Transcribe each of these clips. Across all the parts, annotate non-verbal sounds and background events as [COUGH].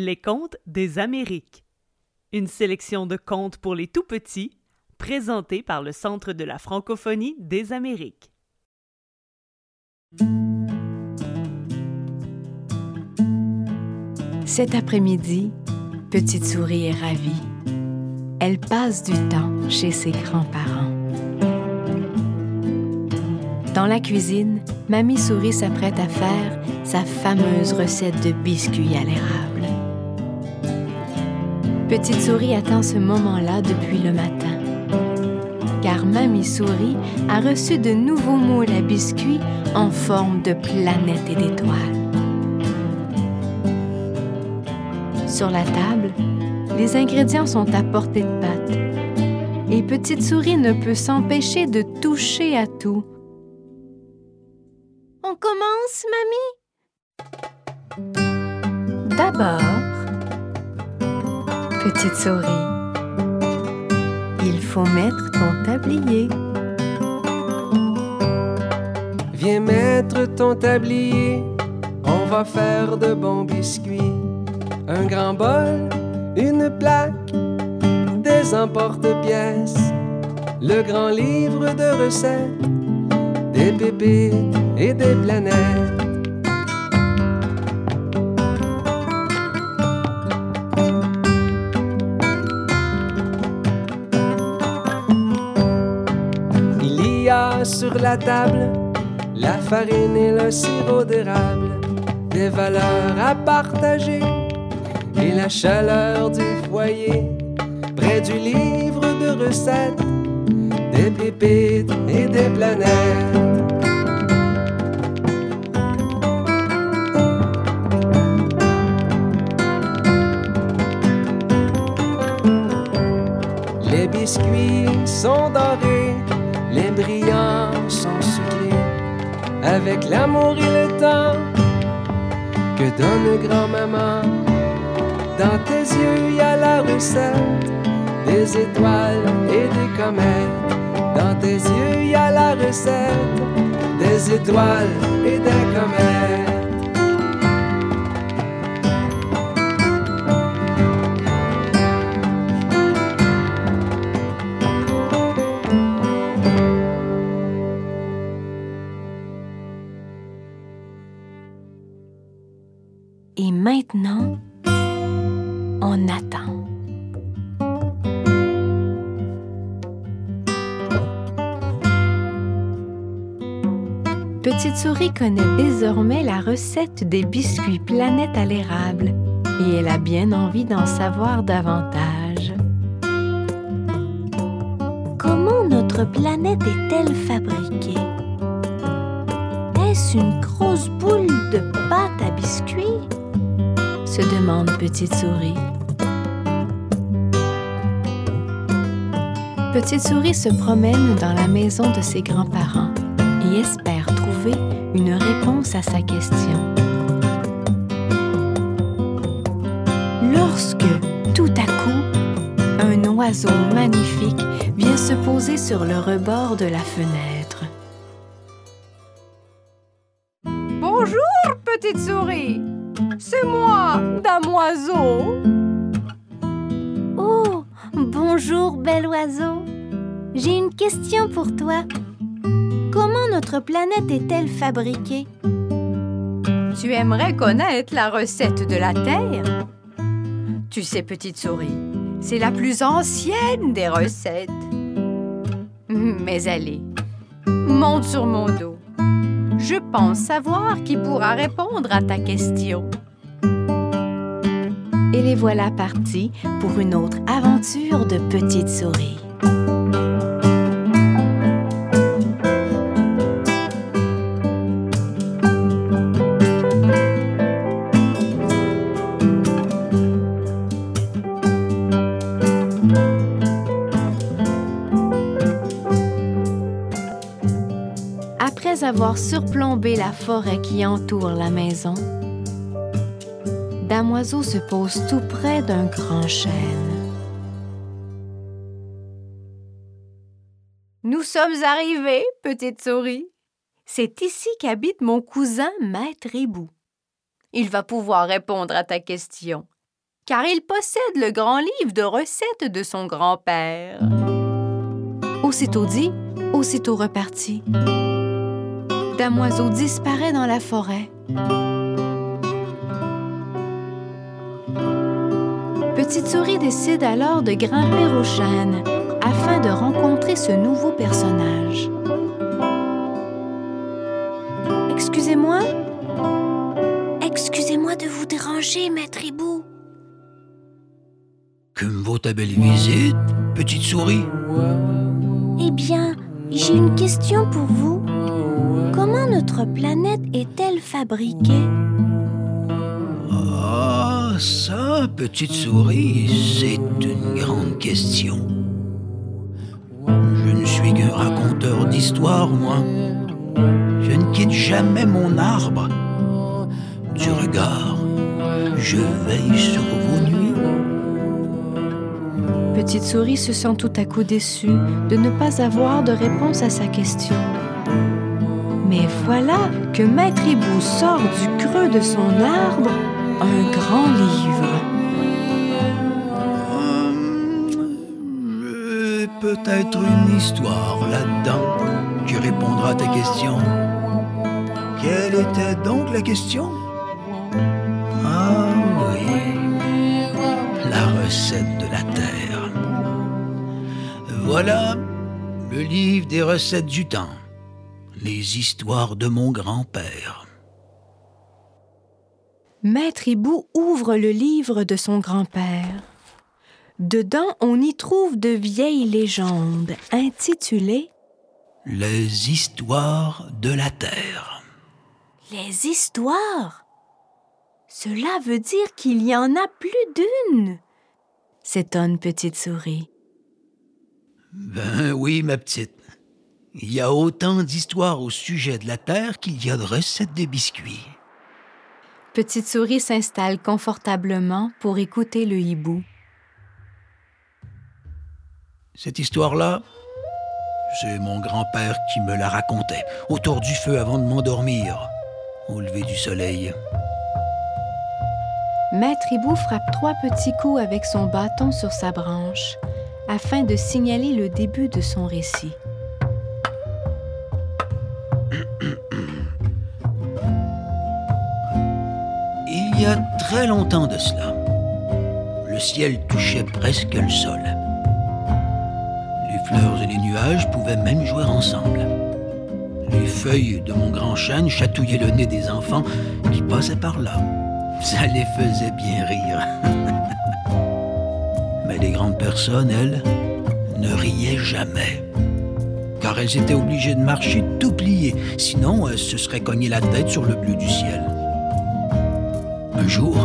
Les contes des Amériques. Une sélection de contes pour les tout petits, présentée par le Centre de la francophonie des Amériques. Cet après-midi, Petite Souris est ravie. Elle passe du temps chez ses grands-parents. Dans la cuisine, Mamie Souris s'apprête à faire sa fameuse recette de biscuits à l'érable. Petite Souris attend ce moment-là depuis le matin. Car Mamie Souris a reçu de nouveaux moules à biscuits en forme de planètes et d'étoiles. Sur la table, les ingrédients sont à portée de pâte. Et Petite Souris ne peut s'empêcher de toucher à tout. On commence, mamie? D'abord, Petite Souris, il faut mettre ton tablier. Viens mettre ton tablier, on va faire de bons biscuits. Un grand bol, une plaque, des emporte-pièces, le grand livre de recettes, des pépites et des planètes. Sur la table la farine et le sirop d'érable, des valeurs à partager et la chaleur du foyer, près du livre de recettes, des pépites et des planètes. Les biscuits sont dorés, avec l'amour et le temps que donne grand-maman. Dans tes yeux, y a la recette des étoiles et des comètes. Dans tes yeux, y a la recette des étoiles et des comètes. Maintenant, on attend. Petite Souris connaît désormais la recette des biscuits planète à l'érable et elle a bien envie d'en savoir davantage. Comment notre planète est-elle fabriquée? Est-ce une grosse boule de pâte à biscuits? Se demande Petite Souris. Petite Souris se promène dans la maison de ses grands-parents et espère trouver une réponse à sa question. Lorsque, tout à coup, un oiseau magnifique vient se poser sur le rebord de la fenêtre. Bonjour, petite souris. C'est moi, Dame Oiseau. Oh, bonjour, bel oiseau. J'ai une question pour toi. Comment notre planète est-elle fabriquée? Tu aimerais connaître la recette de la Terre? Tu sais, petite souris, c'est la plus ancienne des recettes. Mais allez, monte sur mon dos. Je pense savoir qui pourra répondre à ta question. Et les voilà partis pour une autre aventure de Petite Souris. Après avoir surplombé la forêt qui entoure la maison, Damoiseau se pose tout près d'un grand chêne. Nous sommes arrivés, petite souris. C'est ici qu'habite mon cousin Maître Hibou. Il va pouvoir répondre à ta question. car il possède le grand livre de recettes de son grand-père. Aussitôt dit, aussitôt reparti. Damoiseau disparaît dans la forêt. Petite Souris décide alors de grimper au chêne afin de rencontrer ce nouveau personnage. Excusez-moi? Excusez-moi de vous déranger, maître Hibou. Que me vaut ta belle visite, petite souris? Eh bien, j'ai une question pour vous. Notre planète est-elle fabriquée? Ah, ça, petite souris, c'est une grande question. Je ne suis qu'un raconteur d'histoire, moi. Je ne quitte jamais mon arbre. Du regard, je veille sur vos nuits. Petite Souris se sent tout à coup déçue de ne pas avoir de réponse à sa question. Mais voilà que Maître Hibou sort du creux de son arbre un grand livre. Euh, Peut-être une histoire là-dedans qui répondra à ta question. Quelle était donc la question? Ah oui, la recette de la terre. Voilà le livre des recettes du temps. Les histoires de mon grand-père. Maître Hibou ouvre le livre de son grand-père. Dedans, on y trouve de vieilles légendes intitulées Les histoires de la terre. Les histoires? Cela veut dire qu'il y en a plus d'une, s'étonne Petite Souris. Ben oui, ma petite. Il y a autant d'histoires au sujet de la terre qu'il y a de recettes de biscuits. Petite Souris s'installe confortablement pour écouter le hibou. Cette histoire-là, c'est mon grand-père qui me la racontait, autour du feu avant de m'endormir, au lever du soleil. Maître Hibou frappe trois petits coups avec son bâton sur sa branche afin de signaler le début de son récit. Il y a très longtemps de cela, le ciel touchait presque le sol. Les fleurs et les nuages pouvaient même jouer ensemble. Les feuilles de mon grand chêne chatouillaient le nez des enfants qui passaient par là. Ça les faisait bien rire. [LAUGHS] Mais les grandes personnes, elles, ne riaient jamais. Car elles étaient obligées de marcher tout pliées, sinon elles se seraient cognées la tête sur le bleu du ciel. Un jour,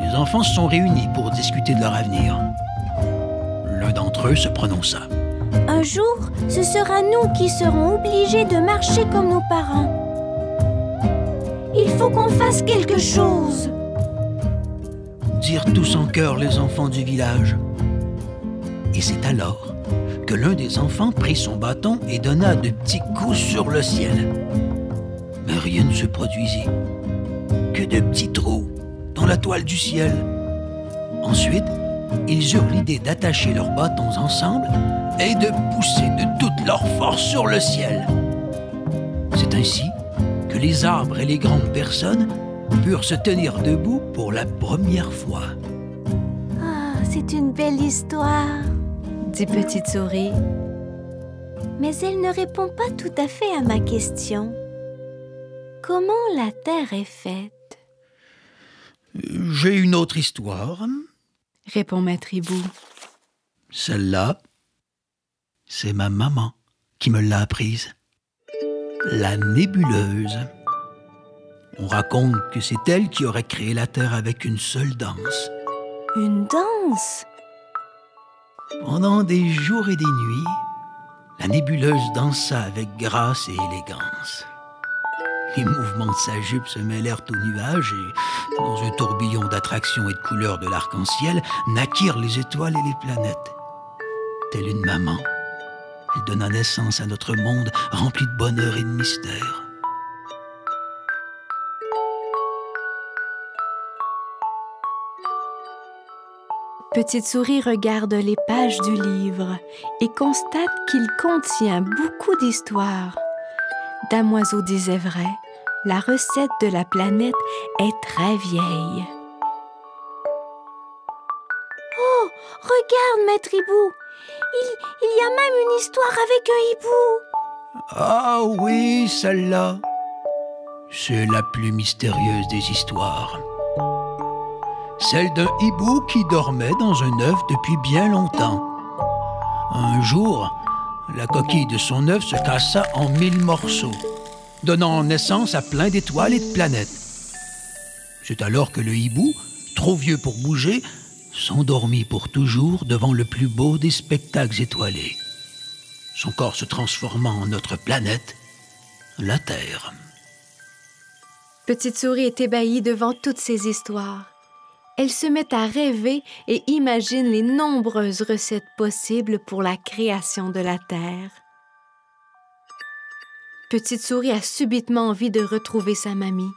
les enfants se sont réunis pour discuter de leur avenir. L'un d'entre eux se prononça. Un jour, ce sera nous qui serons obligés de marcher comme nos parents. Il faut qu'on fasse quelque chose. dirent tous en chœur les enfants du village. Et c'est alors que l'un des enfants prit son bâton et donna de petits coups sur le ciel. Mais rien ne se produisit, de petits trous dans la toile du ciel. Ensuite, ils eurent l'idée d'attacher leurs bâtons ensemble et de pousser de toute leur force sur le ciel. C'est ainsi que les arbres et les grandes personnes purent se tenir debout pour la première fois. Ah, c'est une belle histoire. Dit Petite Souris. Mais elle ne répond pas tout à fait à ma question. Comment la Terre est faite? J'ai une autre histoire. Répond Maître Hibou. Celle-là, c'est ma maman qui me l'a apprise. La nébuleuse. On raconte que c'est elle qui aurait créé la Terre avec une seule danse. Une danse? Pendant des jours et des nuits, la nébuleuse dansa avec grâce et élégance. Les mouvements de sa jupe se mêlèrent aux nuages et, dans un tourbillon d'attractions et de couleurs de l'arc-en-ciel, naquirent les étoiles et les planètes. Telle une maman, elle donna naissance à notre monde rempli de bonheur et de mystère. Petite Souris regarde les pages du livre et constate qu'il contient beaucoup d'histoires. Damoiseau disait vrai, la recette de la planète est très vieille. Oh, regarde, maître hibou. Il, il y a même une histoire avec un hibou. Ah oui, celle-là. C'est la plus mystérieuse des histoires. Celle d'un hibou qui dormait dans un œuf depuis bien longtemps. Un jour, la coquille de son œuf se cassa en mille morceaux, donnant naissance à plein d'étoiles et de planètes. C'est alors que le hibou, trop vieux pour bouger, s'endormit pour toujours devant le plus beau des spectacles étoilés, son corps se transformant en notre planète, la Terre. Petite Souris est ébahie devant toutes ces histoires. Elle se met à rêver et imagine les nombreuses recettes possibles pour la création de la Terre. Petite Souris a subitement envie de retrouver sa mamie,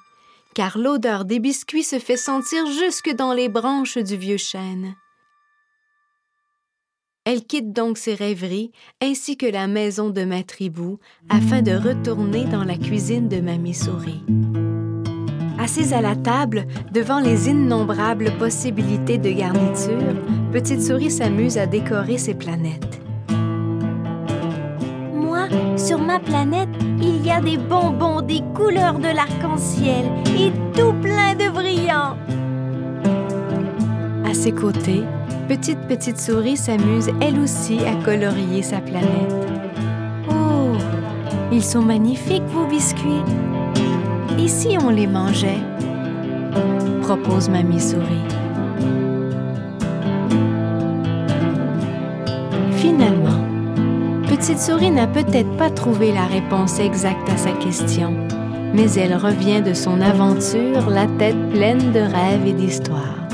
car l'odeur des biscuits se fait sentir jusque dans les branches du vieux chêne. Elle quitte donc ses rêveries ainsi que la maison de Maître Hibou afin de retourner dans la cuisine de Mamie Souris. Assise à la table, devant les innombrables possibilités de garniture, Petite Souris s'amuse à décorer ses planètes. Sur ma planète, il y a des bonbons des couleurs de l'arc-en-ciel et tout plein de brillants. À ses côtés, Petite Petite Souris s'amuse elle aussi à colorier sa planète. Oh, ils sont magnifiques, vos biscuits. Et si on les mangeait propose Mamie Souris. Finalement, Petite Souris n'a peut-être pas trouvé la réponse exacte à sa question, mais elle revient de son aventure la tête pleine de rêves et d'histoires.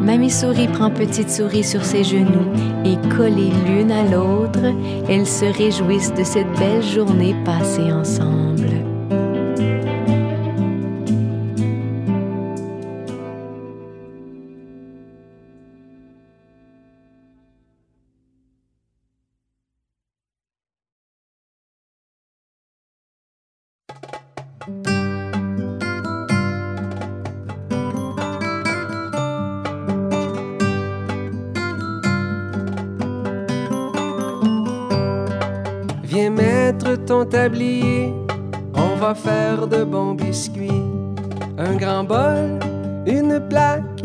Mamie Souris prend Petite Souris sur ses genoux et collées l'une à l'autre, elles se réjouissent de cette belle journée passée ensemble. Viens mettre ton tablier, on va faire de bons biscuits. Un grand bol, une plaque,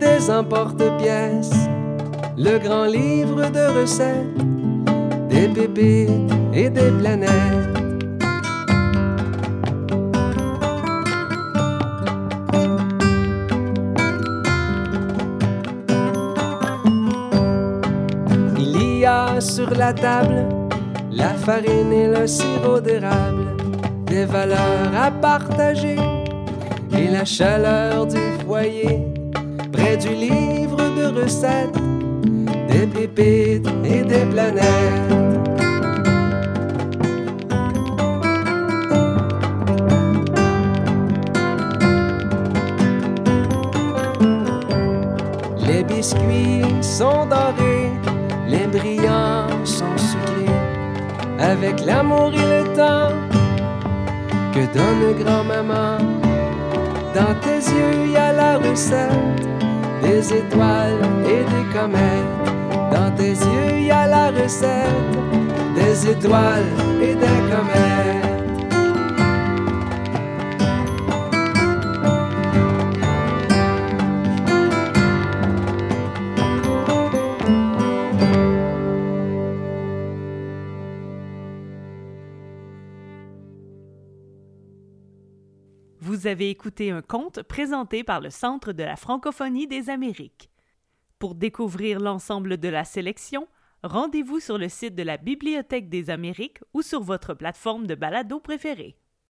des emporte-pièces, le grand livre de recettes, des pépites et des planètes. Il y a sur la table la farine et le sirop d'érable, des valeurs à partager et la chaleur du foyer, près du livre de recettes, des pépites et des planètes. Les biscuits sont dorés, les brillants sont sucrés avec l'amour et le temps que donne grand-maman. Dans tes yeux, il y a la recette des étoiles et des comètes. Dans tes yeux, il y a la recette des étoiles et des comètes. Vous avez écouté un conte présenté par le Centre de la francophonie des Amériques. Pour découvrir l'ensemble de la sélection, rendez-vous sur le site de la Bibliothèque des Amériques ou sur votre plateforme de balado préférée.